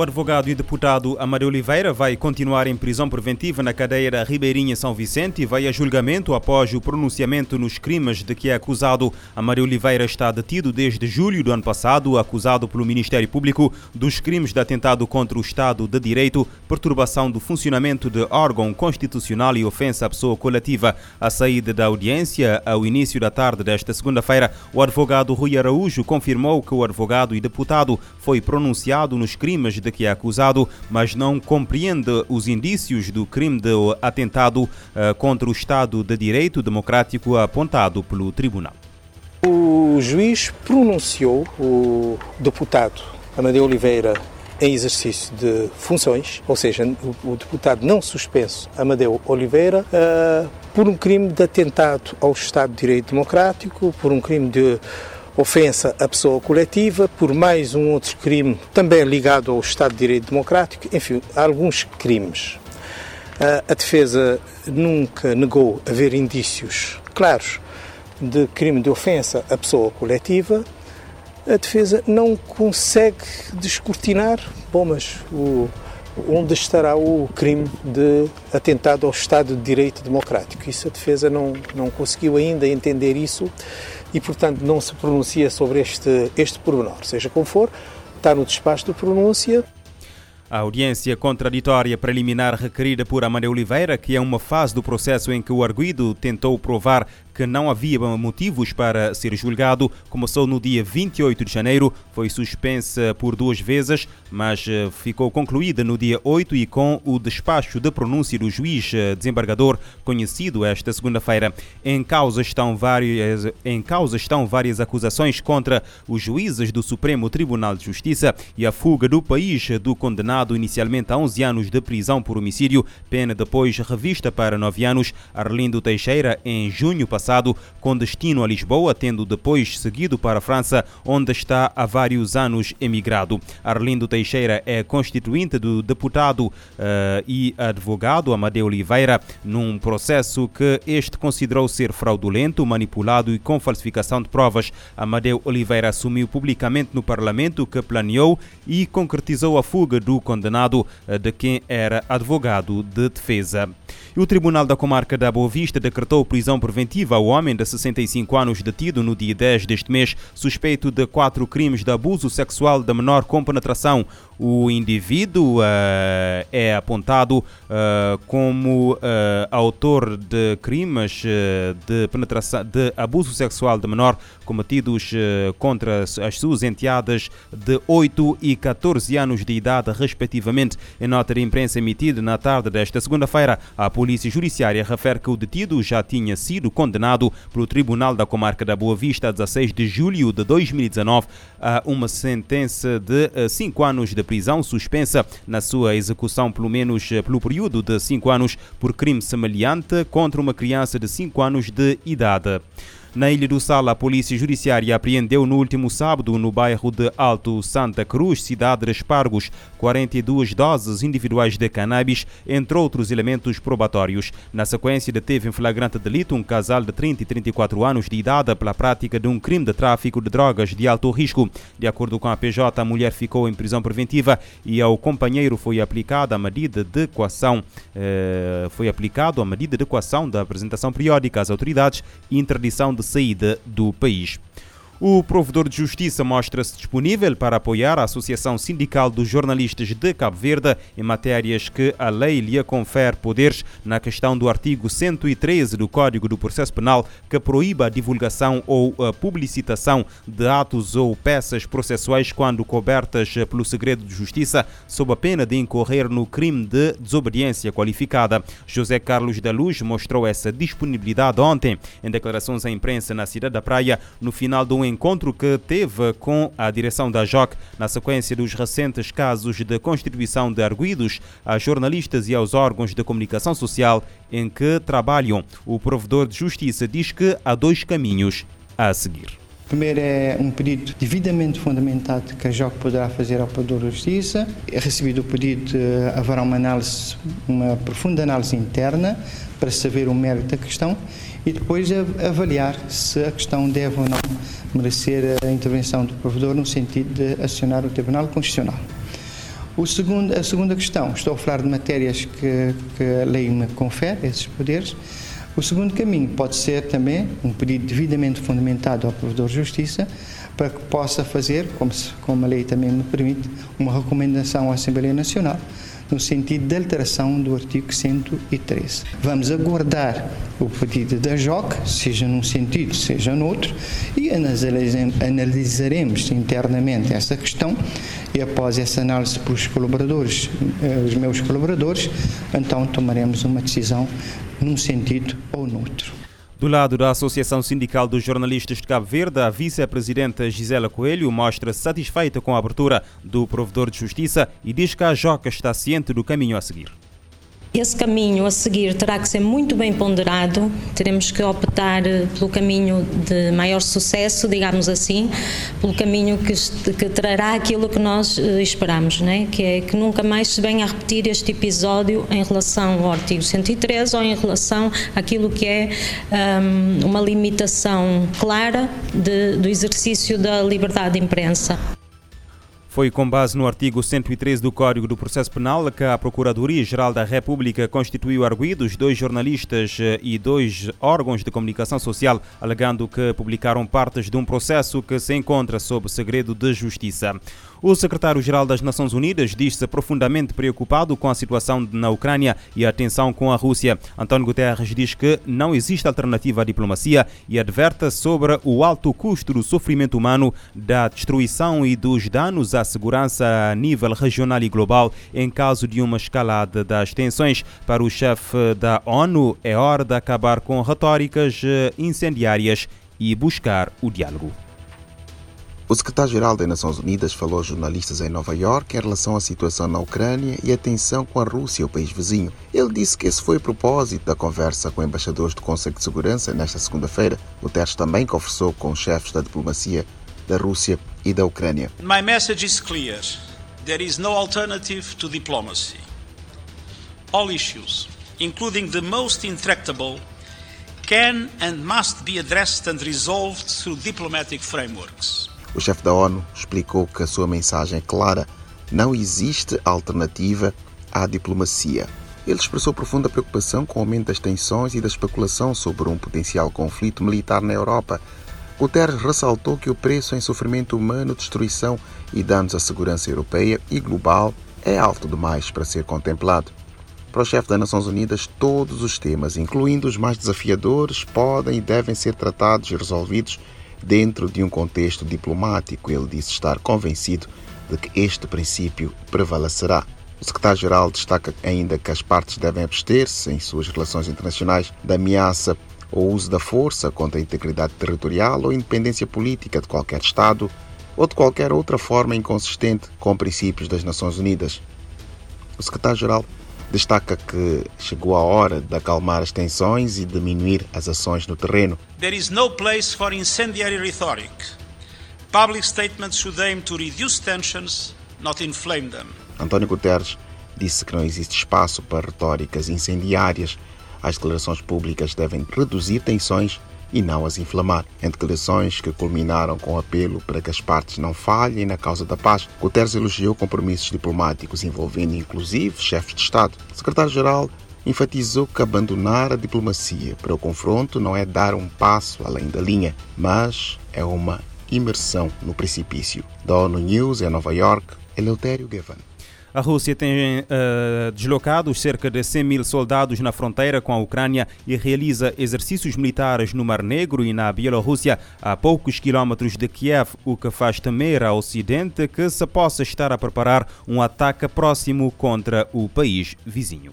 O advogado e deputado Amadeu Oliveira vai continuar em prisão preventiva na cadeia da Ribeirinha São Vicente e vai a julgamento após o pronunciamento nos crimes de que é acusado. Amadeu Oliveira está detido desde julho do ano passado, acusado pelo Ministério Público dos crimes de atentado contra o Estado de Direito, perturbação do funcionamento de órgão constitucional e ofensa à pessoa coletiva. A saída da audiência, ao início da tarde desta segunda-feira, o advogado Rui Araújo confirmou que o advogado e deputado foi pronunciado nos crimes de que é acusado, mas não compreende os indícios do crime de atentado uh, contra o Estado de Direito Democrático apontado pelo Tribunal. O juiz pronunciou o deputado Amadeu Oliveira em exercício de funções, ou seja, o, deputado não suspenso Amadeu Oliveira, uh, por um crime de atentado ao Estado de Direito Democrático, por um crime de ofensa à pessoa coletiva, por mais um outro crime também ligado ao Estado de Direito Democrático, enfim, alguns crimes. A defesa nunca negou haver indícios claros de crime de ofensa à pessoa coletiva. A defesa não consegue descortinar, bom, mas o, onde estará o crime de atentado ao Estado de Direito Democrático. Isso a defesa não, não conseguiu ainda entender isso e, portanto, não se pronuncia sobre este, este pormenor. Seja como for, está no despacho de pronúncia. A audiência contraditória preliminar requerida por Amadeu Oliveira, que é uma fase do processo em que o arguido tentou provar que não havia motivos para ser julgado, começou no dia 28 de janeiro, foi suspensa por duas vezes, mas eh, ficou concluída no dia 8 e com o despacho de pronúncia do juiz eh, desembargador conhecido esta segunda-feira. Em causa estão várias em causa estão várias acusações contra os juízes do Supremo Tribunal de Justiça e a fuga do país do condenado inicialmente a 11 anos de prisão por homicídio, pena depois revista para 9 anos. Arlindo Teixeira em junho passado passado com destino a Lisboa, tendo depois seguido para a França, onde está há vários anos emigrado. Arlindo Teixeira é constituinte do deputado uh, e advogado Amadeu Oliveira, num processo que este considerou ser fraudulento, manipulado e com falsificação de provas. Amadeu Oliveira assumiu publicamente no Parlamento que planeou e concretizou a fuga do condenado, uh, de quem era advogado de defesa. O Tribunal da Comarca da Boa Vista decretou prisão preventiva ao homem de 65 anos detido no dia 10 deste mês, suspeito de quatro crimes de abuso sexual da menor com penetração. O indivíduo uh, é apontado uh, como uh, autor de crimes de penetração, de abuso sexual de menor cometidos contra as suas enteadas de 8 e 14 anos de idade, respectivamente. Em nota de imprensa emitida na tarde desta segunda-feira, a Polícia Judiciária refere que o detido já tinha sido condenado pelo Tribunal da Comarca da Boa Vista a 16 de julho de 2019 a uma sentença de 5 anos de prisão suspensa na sua execução pelo menos eh, pelo período de 5 anos por crime semelhante contra uma criança de 5 anos de idade. Na Ilha do Sal, a Polícia Judiciária apreendeu no último sábado, no bairro de Alto Santa Cruz, cidade de Espargos, 42 doses individuais de cannabis, entre outros elementos probatórios. Na sequência, deteve em flagrante delito um casal de 30 e 34 anos de idade pela prática de um crime de tráfico de drogas de alto risco. De acordo com a PJ, a mulher ficou em prisão preventiva e ao companheiro foi aplicada a medida de equação, eh, foi aplicado a medida de equação da apresentação periódica às autoridades e interdição de de saída do país. O provedor de justiça mostra-se disponível para apoiar a Associação Sindical dos Jornalistas de Cabo Verde em matérias que a lei lhe confere poderes na questão do artigo 113 do Código do Processo Penal que proíba a divulgação ou a publicitação de atos ou peças processuais quando cobertas pelo segredo de justiça, sob a pena de incorrer no crime de desobediência qualificada. José Carlos da Luz mostrou essa disponibilidade ontem em declarações à imprensa na cidade da Praia no final do encontro que teve com a direção da JOC na sequência dos recentes casos de constituição de arguídos a jornalistas e aos órgãos de comunicação social em que trabalham. O provedor de justiça diz que há dois caminhos a seguir. Primeiro é um pedido devidamente fundamentado que a JOC poderá fazer ao Provedor de Justiça. É recebido o pedido, eh, haverá uma análise, uma profunda análise interna para saber o mérito da questão e depois avaliar se a questão deve ou não merecer a intervenção do provedor no sentido de acionar o Tribunal Constitucional. O segundo, a segunda questão, estou a falar de matérias que, que a lei me confere, esses poderes. O segundo caminho pode ser também um pedido devidamente fundamentado ao Provedor de Justiça para que possa fazer, como, se, como a lei também me permite, uma recomendação à Assembleia Nacional no sentido de alteração do artigo 113. Vamos aguardar o pedido da JOC, seja num sentido, seja noutro, e analisaremos internamente essa questão e após essa análise pelos colaboradores, eh, os meus colaboradores, então tomaremos uma decisão num sentido ou noutro. Do lado da Associação Sindical dos Jornalistas de Cabo Verde, a vice-presidenta Gisela Coelho mostra satisfeita com a abertura do provedor de justiça e diz que a JOCA está ciente do caminho a seguir. Esse caminho a seguir terá que ser muito bem ponderado, teremos que optar eh, pelo caminho de maior sucesso, digamos assim, pelo caminho que, que trará aquilo que nós eh, esperamos, né? que é que nunca mais se venha a repetir este episódio em relação ao artigo 113 ou em relação àquilo que é um, uma limitação clara de, do exercício da liberdade de imprensa. Foi com base no artigo 113 do Código do Processo Penal que a Procuradoria-Geral da República constituiu arguídos dois jornalistas eh, e dois órgãos de comunicação social, alegando que publicaram partes de um processo que se encontra sob segredo de justiça. O secretário-geral das Nações Unidas diz-se profundamente preocupado com a situação na Ucrânia e a tensão com a Rússia. António Guterres diz que não existe alternativa à diplomacia e adverte sobre o alto custo do sofrimento humano, da destruição e dos danos à segurança a nível regional e global em caso de uma escalada das tensões. Para o chefe da ONU, é hora de acabar com retóricas eh, incendiárias e buscar o diálogo. O secretário-geral das Nações Unidas falou aos jornalistas em Nova York em relação à situação na Ucrânia e a tensão com a Rússia, o país vizinho. Ele disse que esse foi o propósito da conversa com embaixadores do Conselho de Segurança nesta segunda-feira. Guterres também conversou com chefes da diplomacia da Rússia e da Ucrânia. My message is clear. There is no alternative to diplomacy. All issues, including the most intractable, can and must be addressed and resolved through diplomatic frameworks. O chefe da ONU explicou que a sua mensagem é clara: não existe alternativa à diplomacia. Ele expressou profunda preocupação com o aumento das tensões e da especulação sobre um potencial conflito militar na Europa. Guterres ressaltou que o preço em sofrimento humano, destruição e danos à segurança europeia e global é alto demais para ser contemplado. Para o chefe das Nações Unidas, todos os temas, incluindo os mais desafiadores, podem e devem ser tratados e resolvidos dentro de um contexto diplomático. Ele disse estar convencido de que este princípio prevalecerá. O secretário-geral destaca ainda que as partes devem abster-se, em suas relações internacionais, da ameaça ou uso da força contra a integridade territorial ou independência política de qualquer Estado ou de qualquer outra forma inconsistente com princípios das Nações Unidas. O secretário-geral destaca que chegou a hora de acalmar as tensões e diminuir as ações no terreno. There is no place for incendiary rhetoric. Public statements should aim to reduce tensions, not inflame them. António Guterres disse que não existe espaço para retóricas incendiárias. As declarações públicas devem reduzir tensões e não as inflamar. Em declarações que culminaram com o apelo para que as partes não falhem na causa da paz, Guterres elogiou compromissos diplomáticos envolvendo inclusive chefes de Estado. O secretário-geral enfatizou que abandonar a diplomacia para o confronto não é dar um passo além da linha, mas é uma imersão no precipício. Da ONU News em Nova York, Eleutério Gavan. A Rússia tem uh, deslocado cerca de 100 mil soldados na fronteira com a Ucrânia e realiza exercícios militares no Mar Negro e na Bielorrússia, a poucos quilómetros de Kiev, o que faz temer ao Ocidente que se possa estar a preparar um ataque próximo contra o país vizinho.